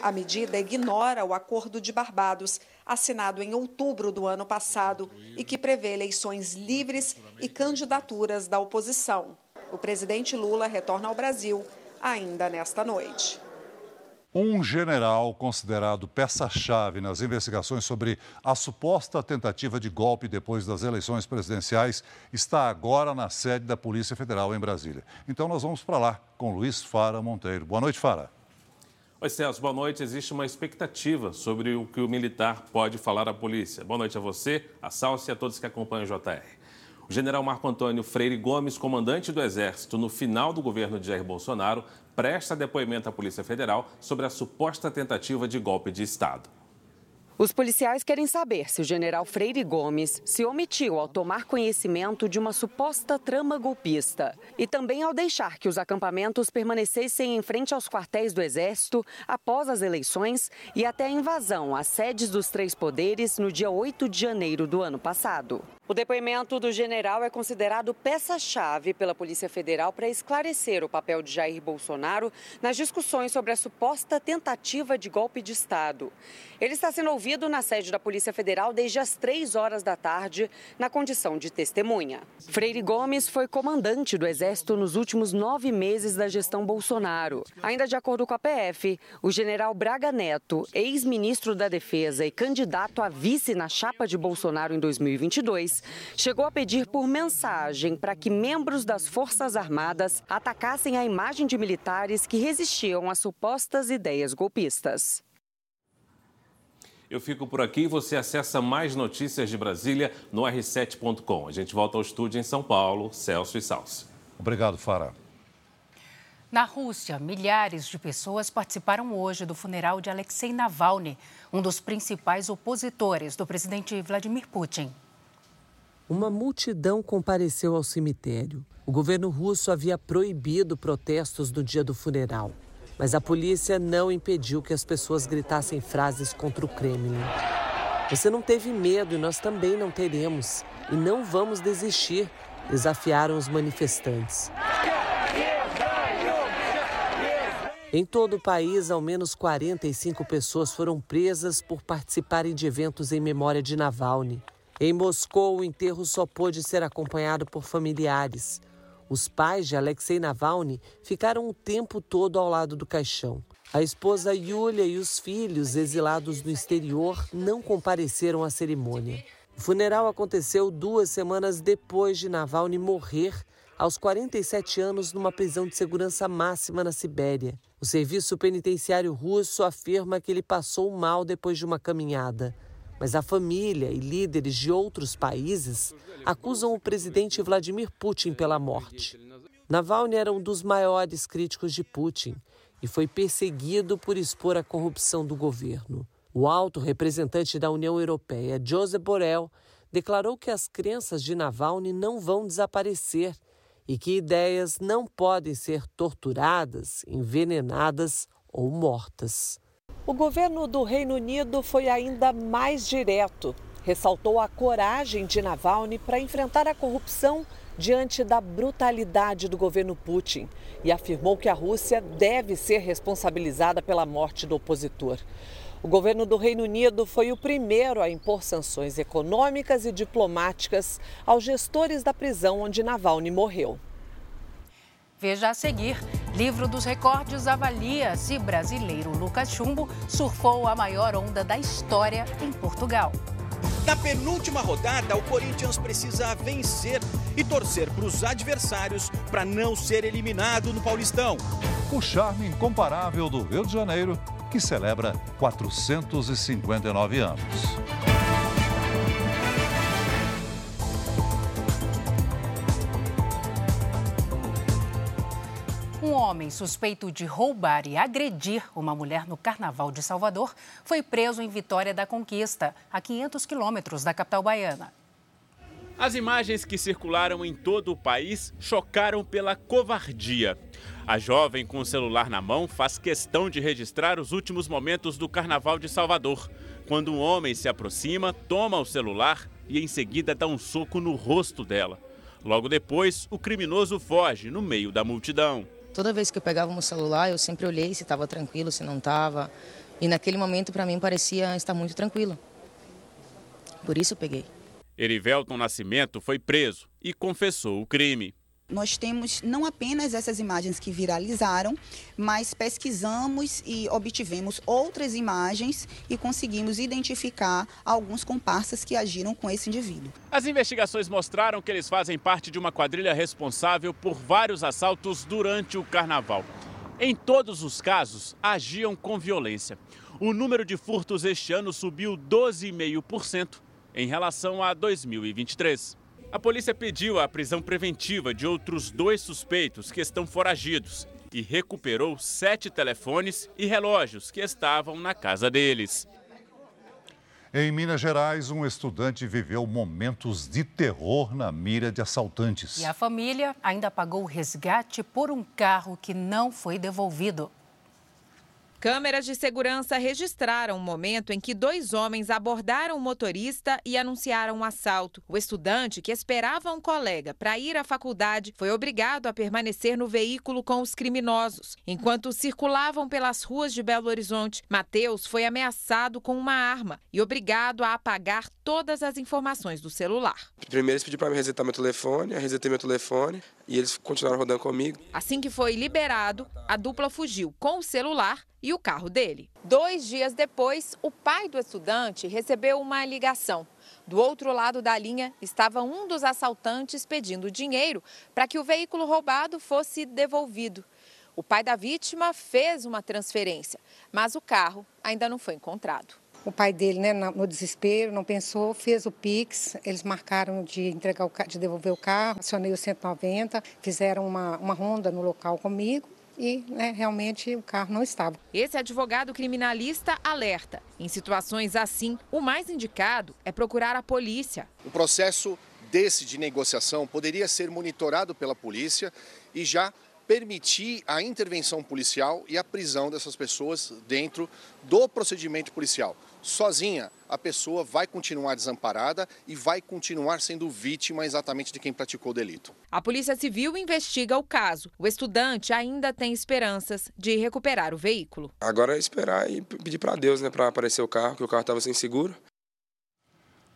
A medida ignora o Acordo de Barbados, assinado em outubro do ano passado e que prevê eleições livres e candidaturas da oposição. O presidente Lula retorna ao Brasil ainda nesta noite. Um general considerado peça-chave nas investigações sobre a suposta tentativa de golpe depois das eleições presidenciais está agora na sede da Polícia Federal em Brasília. Então nós vamos para lá com Luiz Fara Monteiro. Boa noite, Fara. Oi, Celso, boa noite. Existe uma expectativa sobre o que o militar pode falar à polícia. Boa noite a você, a Salsi e a todos que acompanham o JR. O general Marco Antônio Freire Gomes, comandante do Exército no final do governo de Jair Bolsonaro, presta depoimento à Polícia Federal sobre a suposta tentativa de golpe de Estado. Os policiais querem saber se o general Freire Gomes se omitiu ao tomar conhecimento de uma suposta trama golpista e também ao deixar que os acampamentos permanecessem em frente aos quartéis do Exército após as eleições e até a invasão às sedes dos três poderes no dia 8 de janeiro do ano passado. O depoimento do general é considerado peça-chave pela Polícia Federal para esclarecer o papel de Jair Bolsonaro nas discussões sobre a suposta tentativa de golpe de Estado. Ele está sendo ouvido na sede da Polícia Federal desde as três horas da tarde, na condição de testemunha. Freire Gomes foi comandante do Exército nos últimos nove meses da gestão Bolsonaro. Ainda de acordo com a PF, o general Braga Neto, ex-ministro da Defesa e candidato a vice na chapa de Bolsonaro em 2022, chegou a pedir por mensagem para que membros das Forças Armadas atacassem a imagem de militares que resistiam às supostas ideias golpistas. Eu fico por aqui e você acessa mais notícias de Brasília no r7.com. A gente volta ao estúdio em São Paulo, Celso e Salso. Obrigado, Fara. Na Rússia, milhares de pessoas participaram hoje do funeral de Alexei Navalny, um dos principais opositores do presidente Vladimir Putin. Uma multidão compareceu ao cemitério. O governo russo havia proibido protestos no dia do funeral, mas a polícia não impediu que as pessoas gritassem frases contra o Kremlin. Você não teve medo e nós também não teremos. E não vamos desistir, desafiaram os manifestantes. Em todo o país, ao menos 45 pessoas foram presas por participarem de eventos em memória de Navalny. Em Moscou, o enterro só pôde ser acompanhado por familiares. Os pais de Alexei Navalny ficaram o tempo todo ao lado do caixão. A esposa Yulia e os filhos, exilados no exterior, não compareceram à cerimônia. O funeral aconteceu duas semanas depois de Navalny morrer aos 47 anos numa prisão de segurança máxima na Sibéria. O serviço penitenciário russo afirma que ele passou mal depois de uma caminhada. Mas a família e líderes de outros países acusam o presidente Vladimir Putin pela morte. Navalny era um dos maiores críticos de Putin e foi perseguido por expor a corrupção do governo. O alto representante da União Europeia, Josep Borrell, declarou que as crenças de Navalny não vão desaparecer e que ideias não podem ser torturadas, envenenadas ou mortas. O governo do Reino Unido foi ainda mais direto. Ressaltou a coragem de Navalny para enfrentar a corrupção diante da brutalidade do governo Putin e afirmou que a Rússia deve ser responsabilizada pela morte do opositor. O governo do Reino Unido foi o primeiro a impor sanções econômicas e diplomáticas aos gestores da prisão onde Navalny morreu. Veja a seguir: Livro dos Recordes avalia se brasileiro Lucas Chumbo surfou a maior onda da história em Portugal. Na penúltima rodada, o Corinthians precisa vencer e torcer para os adversários para não ser eliminado no Paulistão. O charme incomparável do Rio de Janeiro, que celebra 459 anos. Homem suspeito de roubar e agredir uma mulher no Carnaval de Salvador foi preso em Vitória da Conquista, a 500 quilômetros da capital baiana. As imagens que circularam em todo o país chocaram pela covardia. A jovem com o celular na mão faz questão de registrar os últimos momentos do Carnaval de Salvador, quando um homem se aproxima, toma o celular e em seguida dá um soco no rosto dela. Logo depois, o criminoso foge no meio da multidão. Toda vez que eu pegava meu celular, eu sempre olhei se estava tranquilo, se não estava. E naquele momento, para mim, parecia estar muito tranquilo. Por isso eu peguei. Erivelton Nascimento foi preso e confessou o crime. Nós temos não apenas essas imagens que viralizaram, mas pesquisamos e obtivemos outras imagens e conseguimos identificar alguns comparsas que agiram com esse indivíduo. As investigações mostraram que eles fazem parte de uma quadrilha responsável por vários assaltos durante o carnaval. Em todos os casos, agiam com violência. O número de furtos este ano subiu 12,5% em relação a 2023. A polícia pediu a prisão preventiva de outros dois suspeitos que estão foragidos e recuperou sete telefones e relógios que estavam na casa deles. Em Minas Gerais, um estudante viveu momentos de terror na mira de assaltantes. E a família ainda pagou o resgate por um carro que não foi devolvido. Câmeras de segurança registraram o momento em que dois homens abordaram o motorista e anunciaram um assalto. O estudante, que esperava um colega para ir à faculdade, foi obrigado a permanecer no veículo com os criminosos. Enquanto circulavam pelas ruas de Belo Horizonte, Mateus foi ameaçado com uma arma e obrigado a apagar todas as informações do celular. Primeiro eles pediram para me resetar meu telefone, eu resetei meu telefone e eles continuaram rodando comigo. Assim que foi liberado, a dupla fugiu com o celular e o carro dele. Dois dias depois, o pai do estudante recebeu uma ligação. Do outro lado da linha estava um dos assaltantes pedindo dinheiro para que o veículo roubado fosse devolvido. O pai da vítima fez uma transferência, mas o carro ainda não foi encontrado. O pai dele, né, no desespero, não pensou, fez o Pix, eles marcaram de entregar o, de devolver o carro, acionei o 190, fizeram uma, uma ronda no local comigo e né, realmente o carro não estava. Esse advogado criminalista alerta: em situações assim, o mais indicado é procurar a polícia. O processo desse de negociação poderia ser monitorado pela polícia e já permitir a intervenção policial e a prisão dessas pessoas dentro do procedimento policial sozinha, a pessoa vai continuar desamparada e vai continuar sendo vítima exatamente de quem praticou o delito. A Polícia Civil investiga o caso. O estudante ainda tem esperanças de recuperar o veículo. Agora é esperar e pedir para Deus, né, para aparecer o carro, que o carro estava sem seguro.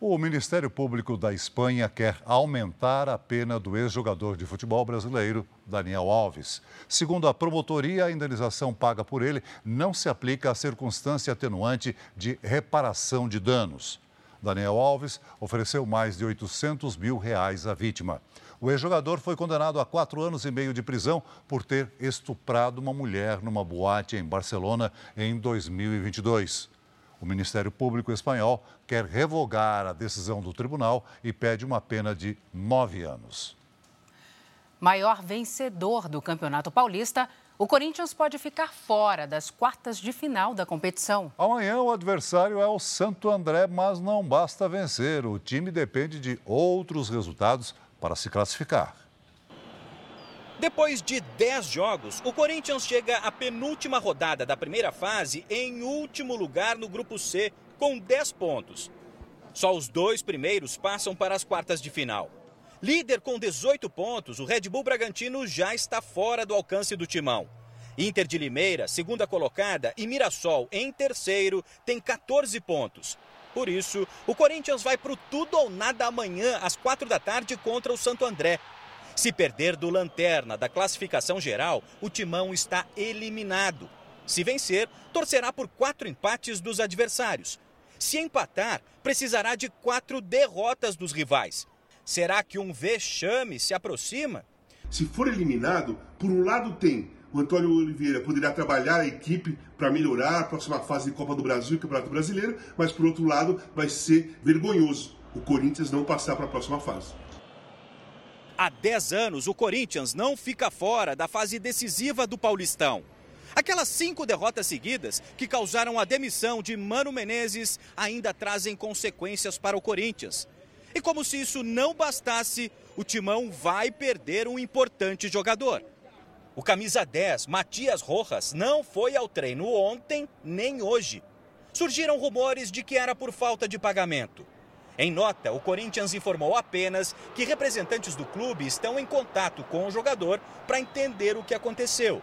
O Ministério Público da Espanha quer aumentar a pena do ex-jogador de futebol brasileiro, Daniel Alves. Segundo a promotoria, a indenização paga por ele não se aplica à circunstância atenuante de reparação de danos. Daniel Alves ofereceu mais de 800 mil reais à vítima. O ex-jogador foi condenado a quatro anos e meio de prisão por ter estuprado uma mulher numa boate em Barcelona em 2022. O Ministério Público Espanhol quer revogar a decisão do tribunal e pede uma pena de nove anos. Maior vencedor do Campeonato Paulista, o Corinthians pode ficar fora das quartas de final da competição. Amanhã o adversário é o Santo André, mas não basta vencer. O time depende de outros resultados para se classificar. Depois de 10 jogos, o Corinthians chega à penúltima rodada da primeira fase em último lugar no grupo C, com 10 pontos. Só os dois primeiros passam para as quartas de final. Líder com 18 pontos, o Red Bull Bragantino já está fora do alcance do timão. Inter de Limeira, segunda colocada, e Mirassol, em terceiro, tem 14 pontos. Por isso, o Corinthians vai para o tudo ou nada amanhã, às quatro da tarde, contra o Santo André. Se perder do lanterna da classificação geral, o timão está eliminado. Se vencer, torcerá por quatro empates dos adversários. Se empatar, precisará de quatro derrotas dos rivais. Será que um vexame se aproxima? Se for eliminado, por um lado tem o Antônio Oliveira poderá trabalhar a equipe para melhorar a próxima fase de Copa do Brasil e Campeonato Brasileiro, mas por outro lado vai ser vergonhoso o Corinthians não passar para a próxima fase. Há 10 anos, o Corinthians não fica fora da fase decisiva do Paulistão. Aquelas cinco derrotas seguidas que causaram a demissão de Mano Menezes ainda trazem consequências para o Corinthians. E como se isso não bastasse, o Timão vai perder um importante jogador. O camisa 10, Matias Rojas, não foi ao treino ontem nem hoje. Surgiram rumores de que era por falta de pagamento. Em nota, o Corinthians informou apenas que representantes do clube estão em contato com o jogador para entender o que aconteceu.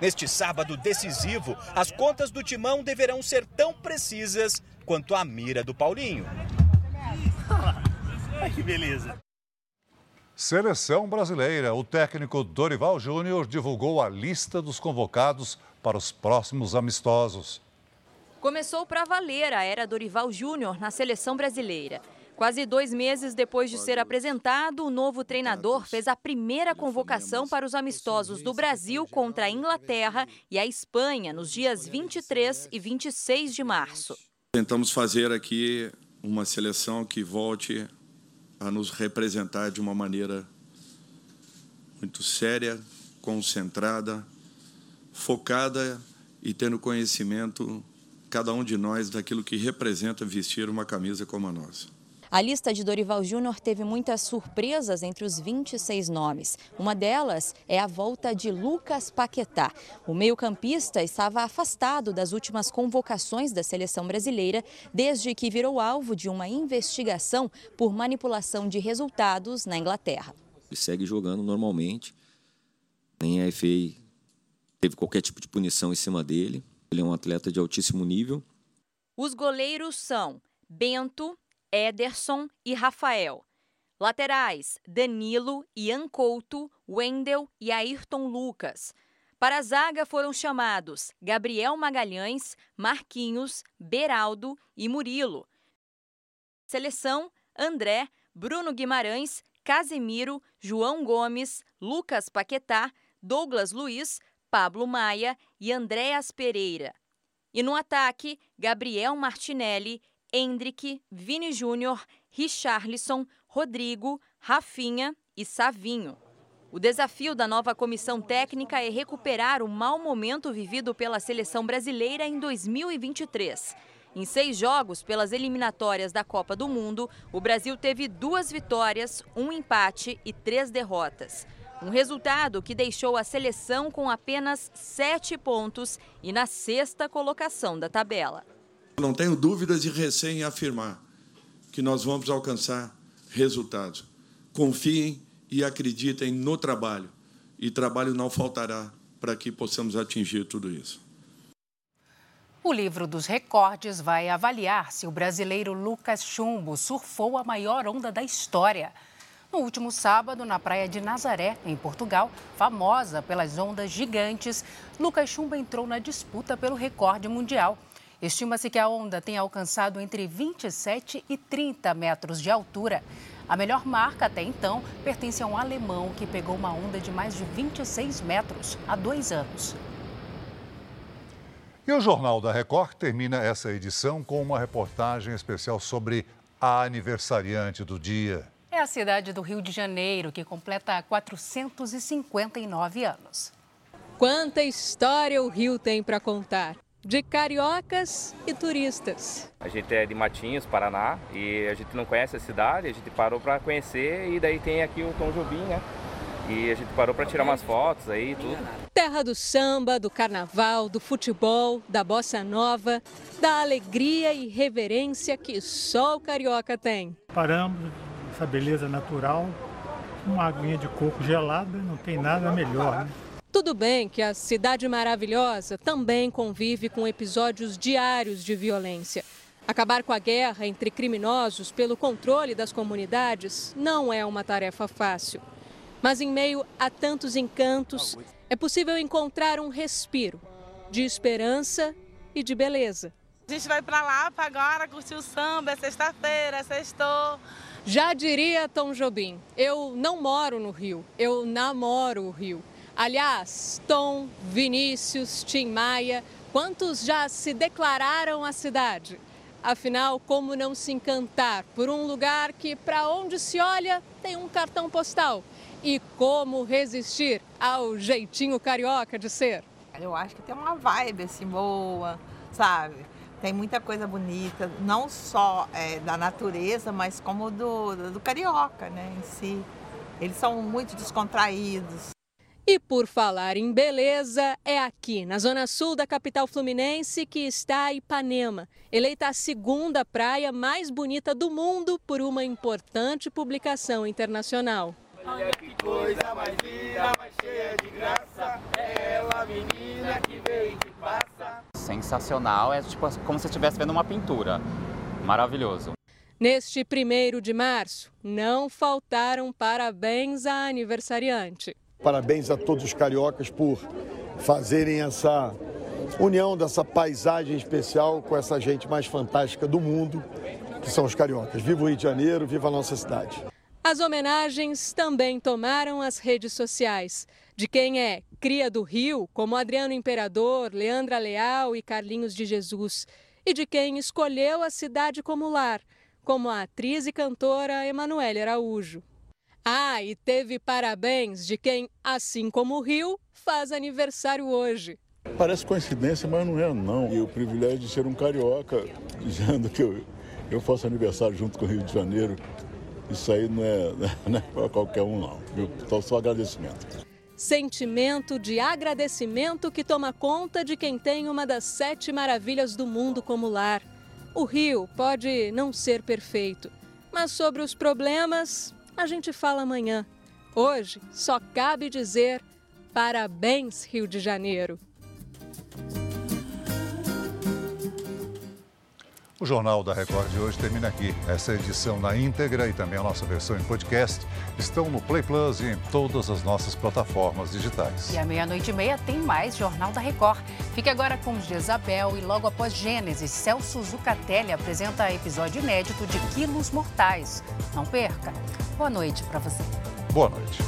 Neste sábado decisivo, as contas do timão deverão ser tão precisas quanto a mira do Paulinho. que beleza! Seleção brasileira. O técnico Dorival Júnior divulgou a lista dos convocados para os próximos amistosos. Começou para valer a era Dorival Júnior na seleção brasileira. Quase dois meses depois de ser apresentado, o novo treinador fez a primeira convocação para os amistosos do Brasil contra a Inglaterra e a Espanha nos dias 23 e 26 de março. Tentamos fazer aqui uma seleção que volte a nos representar de uma maneira muito séria, concentrada, focada e tendo conhecimento, cada um de nós, daquilo que representa vestir uma camisa como a nossa. A lista de Dorival Júnior teve muitas surpresas entre os 26 nomes. Uma delas é a volta de Lucas Paquetá. O meio-campista estava afastado das últimas convocações da seleção brasileira desde que virou alvo de uma investigação por manipulação de resultados na Inglaterra. Ele segue jogando normalmente, nem a FA teve qualquer tipo de punição em cima dele. Ele é um atleta de altíssimo nível. Os goleiros são Bento, Ederson e Rafael. Laterais: Danilo, Ian Couto, Wendel e Ayrton Lucas. Para a zaga foram chamados Gabriel Magalhães, Marquinhos, Beraldo e Murilo. Seleção: André, Bruno Guimarães, Casemiro, João Gomes, Lucas Paquetá, Douglas Luiz, Pablo Maia e Andréas Pereira. E no ataque, Gabriel Martinelli, Hendrick, Vini Júnior, Richarlison, Rodrigo, Rafinha e Savinho. O desafio da nova comissão técnica é recuperar o mau momento vivido pela seleção brasileira em 2023. Em seis jogos pelas eliminatórias da Copa do Mundo, o Brasil teve duas vitórias, um empate e três derrotas. Um resultado que deixou a seleção com apenas sete pontos e na sexta colocação da tabela. Não tenho dúvidas de recém afirmar que nós vamos alcançar resultados. Confiem e acreditem no trabalho, e trabalho não faltará para que possamos atingir tudo isso. O livro dos recordes vai avaliar se o brasileiro Lucas Chumbo surfou a maior onda da história. No último sábado, na praia de Nazaré, em Portugal, famosa pelas ondas gigantes, Lucas Chumbo entrou na disputa pelo recorde mundial Estima-se que a onda tenha alcançado entre 27 e 30 metros de altura. A melhor marca até então pertence a um alemão que pegou uma onda de mais de 26 metros há dois anos. E o Jornal da Record termina essa edição com uma reportagem especial sobre a aniversariante do dia. É a cidade do Rio de Janeiro que completa 459 anos. Quanta história o Rio tem para contar! De cariocas e turistas. A gente é de Matinhos, Paraná, e a gente não conhece a cidade, a gente parou para conhecer e daí tem aqui o Tom Jobim, né? E a gente parou para tirar umas fotos aí tudo. Terra do samba, do carnaval, do futebol, da bossa nova, da alegria e reverência que só o carioca tem. Paramos, essa beleza natural, uma aguinha de coco gelada, não tem nada melhor, né? Tudo bem que a cidade maravilhosa também convive com episódios diários de violência. Acabar com a guerra entre criminosos pelo controle das comunidades não é uma tarefa fácil. Mas em meio a tantos encantos, é possível encontrar um respiro de esperança e de beleza. A gente vai para lá para agora curtir o samba, é sexta-feira, é sextou. Já diria Tom Jobim, eu não moro no Rio, eu namoro o Rio. Aliás, Tom, Vinícius, Tim Maia, quantos já se declararam a cidade? Afinal, como não se encantar por um lugar que, para onde se olha, tem um cartão postal? E como resistir ao jeitinho carioca de ser? Eu acho que tem uma vibe assim boa, sabe? Tem muita coisa bonita, não só é, da natureza, mas como do, do carioca, né, em si. Eles são muito descontraídos. E por falar em beleza, é aqui, na zona sul da capital fluminense, que está Ipanema, eleita a segunda praia mais bonita do mundo por uma importante publicação internacional. Olha que coisa mais linda, mais cheia de graça, menina que veio e que passa. Sensacional, é tipo como se estivesse vendo uma pintura. Maravilhoso. Neste primeiro de março, não faltaram parabéns à aniversariante. Parabéns a todos os cariocas por fazerem essa união dessa paisagem especial com essa gente mais fantástica do mundo, que são os cariocas. Viva o Rio de Janeiro, viva a nossa cidade. As homenagens também tomaram as redes sociais. De quem é cria do Rio, como Adriano Imperador, Leandra Leal e Carlinhos de Jesus. E de quem escolheu a cidade como lar, como a atriz e cantora Emanuele Araújo. Ah, e teve parabéns de quem, assim como o Rio, faz aniversário hoje. Parece coincidência, mas não é não. E o privilégio de ser um carioca, dizendo que eu, eu faço aniversário junto com o Rio de Janeiro, isso aí não é, é para qualquer um não. Então só agradecimento. Sentimento de agradecimento que toma conta de quem tem uma das sete maravilhas do mundo como lar. O Rio pode não ser perfeito, mas sobre os problemas a gente fala amanhã. Hoje só cabe dizer parabéns, Rio de Janeiro. O Jornal da Record de hoje termina aqui. Essa edição na íntegra e também a nossa versão em podcast estão no Play Plus e em todas as nossas plataformas digitais. E à meia-noite e meia tem mais Jornal da Record. Fique agora com Jezabel e logo após Gênesis, Celso Zucatelli apresenta episódio inédito de Quilos Mortais. Não perca. Boa noite para você. Boa noite.